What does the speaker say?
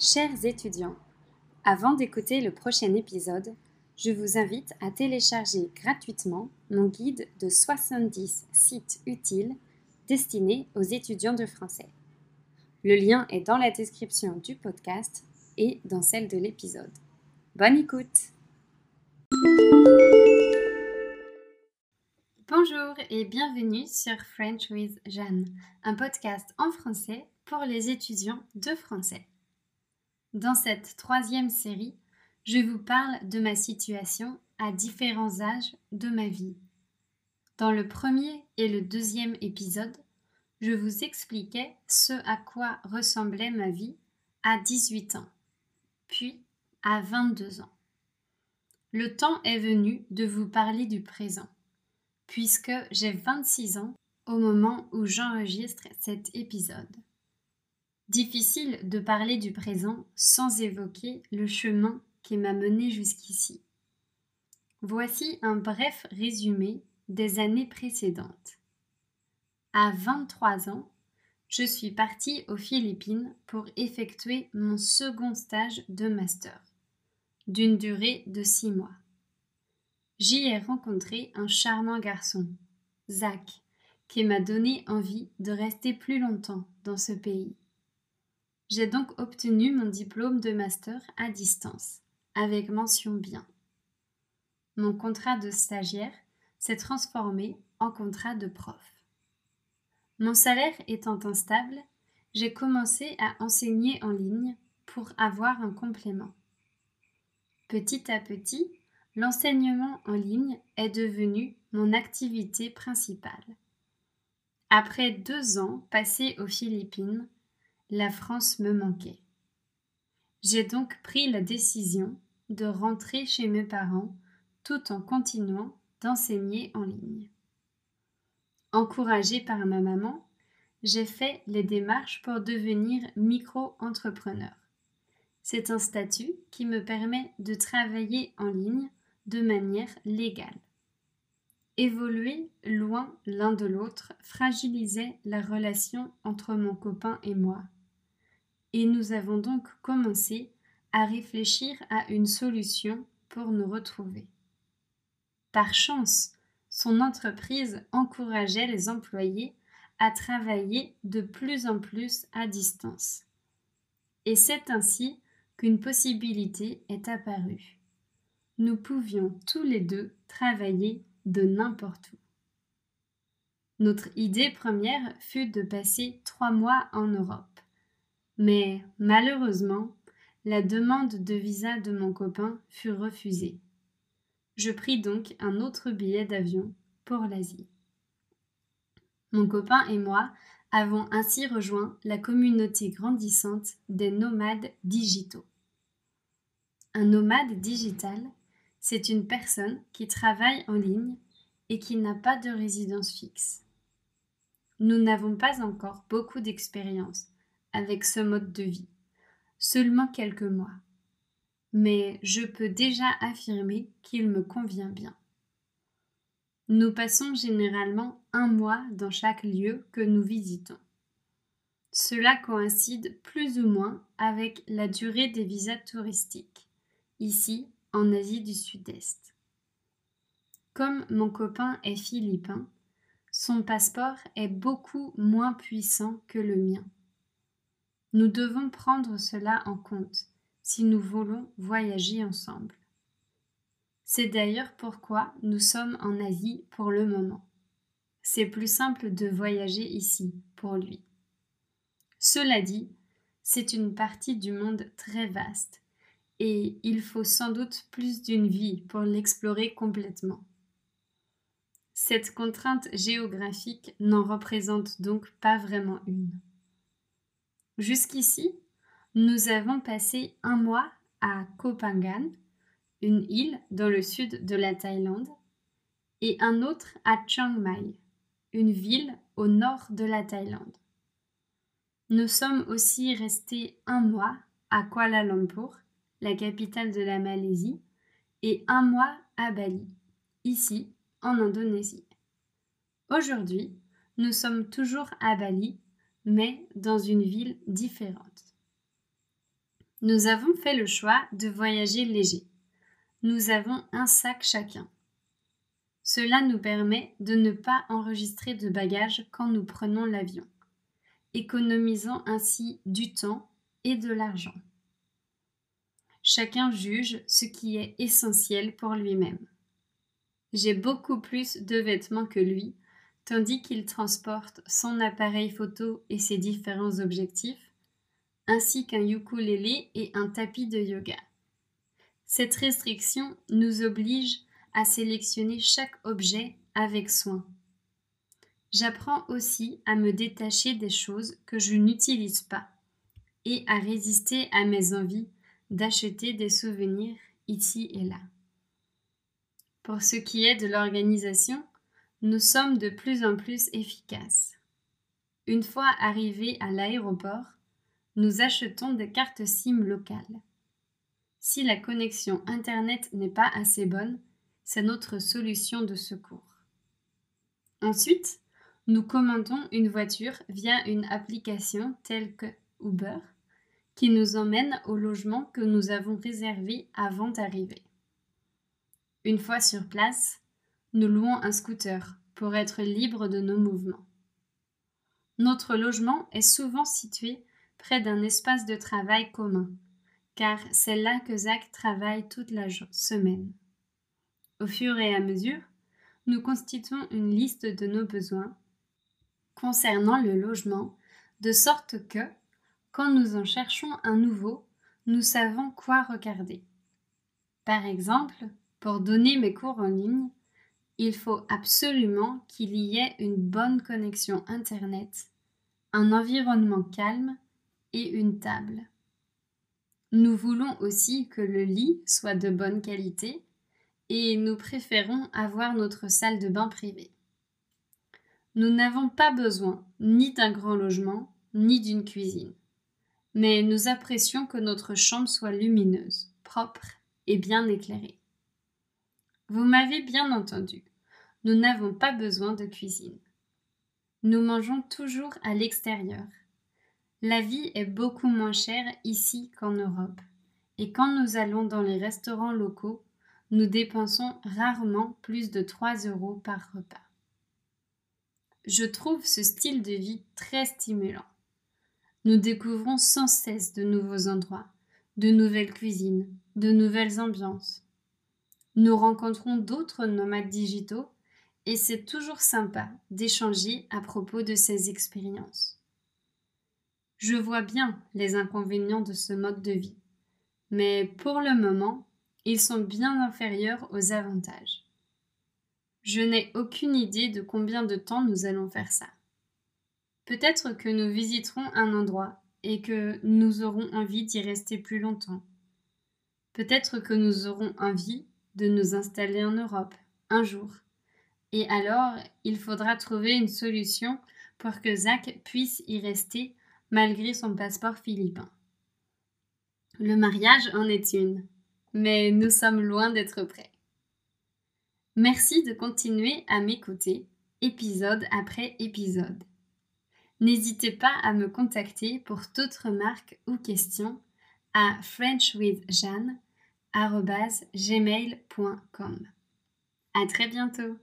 Chers étudiants, avant d'écouter le prochain épisode, je vous invite à télécharger gratuitement mon guide de 70 sites utiles destinés aux étudiants de français. Le lien est dans la description du podcast et dans celle de l'épisode. Bonne écoute Bonjour et bienvenue sur French with Jeanne, un podcast en français pour les étudiants de français. Dans cette troisième série, je vous parle de ma situation à différents âges de ma vie. Dans le premier et le deuxième épisode, je vous expliquais ce à quoi ressemblait ma vie à 18 ans, puis à 22 ans. Le temps est venu de vous parler du présent, puisque j'ai 26 ans au moment où j'enregistre cet épisode. Difficile de parler du présent sans évoquer le chemin qui m'a mené jusqu'ici. Voici un bref résumé des années précédentes. À 23 ans, je suis partie aux Philippines pour effectuer mon second stage de master, d'une durée de six mois. J'y ai rencontré un charmant garçon, Zach, qui m'a donné envie de rester plus longtemps dans ce pays. J'ai donc obtenu mon diplôme de master à distance, avec mention bien. Mon contrat de stagiaire s'est transformé en contrat de prof. Mon salaire étant instable, j'ai commencé à enseigner en ligne pour avoir un complément. Petit à petit, l'enseignement en ligne est devenu mon activité principale. Après deux ans passés aux Philippines, la France me manquait. J'ai donc pris la décision de rentrer chez mes parents tout en continuant d'enseigner en ligne. Encouragée par ma maman, j'ai fait les démarches pour devenir micro-entrepreneur. C'est un statut qui me permet de travailler en ligne de manière légale. Évoluer loin l'un de l'autre fragilisait la relation entre mon copain et moi et nous avons donc commencé à réfléchir à une solution pour nous retrouver. Par chance, son entreprise encourageait les employés à travailler de plus en plus à distance. Et c'est ainsi qu'une possibilité est apparue. Nous pouvions tous les deux travailler de n'importe où. Notre idée première fut de passer trois mois en Europe. Mais malheureusement, la demande de visa de mon copain fut refusée. Je pris donc un autre billet d'avion pour l'Asie. Mon copain et moi avons ainsi rejoint la communauté grandissante des nomades digitaux. Un nomade digital, c'est une personne qui travaille en ligne et qui n'a pas de résidence fixe. Nous n'avons pas encore beaucoup d'expérience, avec ce mode de vie. Seulement quelques mois. Mais je peux déjà affirmer qu'il me convient bien. Nous passons généralement un mois dans chaque lieu que nous visitons. Cela coïncide plus ou moins avec la durée des visas touristiques, ici en Asie du Sud-Est. Comme mon copain est philippin, son passeport est beaucoup moins puissant que le mien. Nous devons prendre cela en compte si nous voulons voyager ensemble. C'est d'ailleurs pourquoi nous sommes en Asie pour le moment. C'est plus simple de voyager ici pour lui. Cela dit, c'est une partie du monde très vaste et il faut sans doute plus d'une vie pour l'explorer complètement. Cette contrainte géographique n'en représente donc pas vraiment une. Jusqu'ici, nous avons passé un mois à Koh Phangan, une île dans le sud de la Thaïlande, et un autre à Chiang Mai, une ville au nord de la Thaïlande. Nous sommes aussi restés un mois à Kuala Lumpur, la capitale de la Malaisie, et un mois à Bali, ici en Indonésie. Aujourd'hui, nous sommes toujours à Bali mais dans une ville différente. Nous avons fait le choix de voyager léger. Nous avons un sac chacun. Cela nous permet de ne pas enregistrer de bagages quand nous prenons l'avion, économisant ainsi du temps et de l'argent. Chacun juge ce qui est essentiel pour lui-même. J'ai beaucoup plus de vêtements que lui, tandis qu'il transporte son appareil photo et ses différents objectifs, ainsi qu'un ukulélé et un tapis de yoga. Cette restriction nous oblige à sélectionner chaque objet avec soin. J'apprends aussi à me détacher des choses que je n'utilise pas et à résister à mes envies d'acheter des souvenirs ici et là. Pour ce qui est de l'organisation, nous sommes de plus en plus efficaces. Une fois arrivés à l'aéroport, nous achetons des cartes SIM locales. Si la connexion Internet n'est pas assez bonne, c'est notre solution de secours. Ensuite, nous commandons une voiture via une application telle que Uber qui nous emmène au logement que nous avons réservé avant d'arriver. Une fois sur place, nous louons un scooter pour être libres de nos mouvements. Notre logement est souvent situé près d'un espace de travail commun, car c'est là que Zach travaille toute la semaine. Au fur et à mesure, nous constituons une liste de nos besoins concernant le logement, de sorte que, quand nous en cherchons un nouveau, nous savons quoi regarder. Par exemple, pour donner mes cours en ligne, il faut absolument qu'il y ait une bonne connexion Internet, un environnement calme et une table. Nous voulons aussi que le lit soit de bonne qualité et nous préférons avoir notre salle de bain privée. Nous n'avons pas besoin ni d'un grand logement ni d'une cuisine, mais nous apprécions que notre chambre soit lumineuse, propre et bien éclairée. Vous m'avez bien entendu. N'avons pas besoin de cuisine. Nous mangeons toujours à l'extérieur. La vie est beaucoup moins chère ici qu'en Europe. Et quand nous allons dans les restaurants locaux, nous dépensons rarement plus de 3 euros par repas. Je trouve ce style de vie très stimulant. Nous découvrons sans cesse de nouveaux endroits, de nouvelles cuisines, de nouvelles ambiances. Nous rencontrons d'autres nomades digitaux et c'est toujours sympa d'échanger à propos de ces expériences. Je vois bien les inconvénients de ce mode de vie, mais pour le moment, ils sont bien inférieurs aux avantages. Je n'ai aucune idée de combien de temps nous allons faire ça. Peut-être que nous visiterons un endroit et que nous aurons envie d'y rester plus longtemps. Peut-être que nous aurons envie de nous installer en Europe un jour. Et alors, il faudra trouver une solution pour que Zach puisse y rester malgré son passeport philippin. Le mariage en est une, mais nous sommes loin d'être prêts. Merci de continuer à m'écouter, épisode après épisode. N'hésitez pas à me contacter pour toute remarque ou question à frenchwithjeanne gmail.com. À très bientôt!